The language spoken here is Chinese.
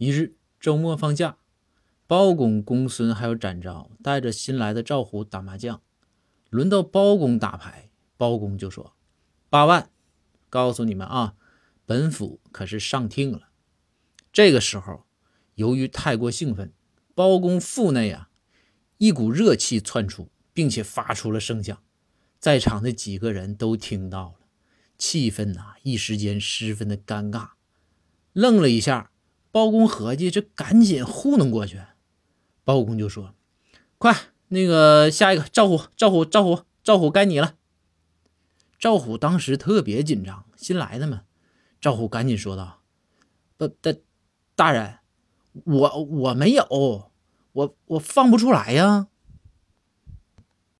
一日周末放假，包公、公孙还有展昭带着新来的赵虎打麻将。轮到包公打牌，包公就说：“八万，告诉你们啊，本府可是上听了。”这个时候，由于太过兴奋，包公腹内啊一股热气窜出，并且发出了声响，在场的几个人都听到了，气氛呐一时间十分的尴尬。愣了一下，包公合计这赶紧糊弄过去。包公就说：“快！”那个下一个赵虎，赵虎，赵虎，赵虎，该你了。赵虎当时特别紧张，新来的嘛。赵虎赶紧说道：“不，大大人，我我没有，我我放不出来呀。”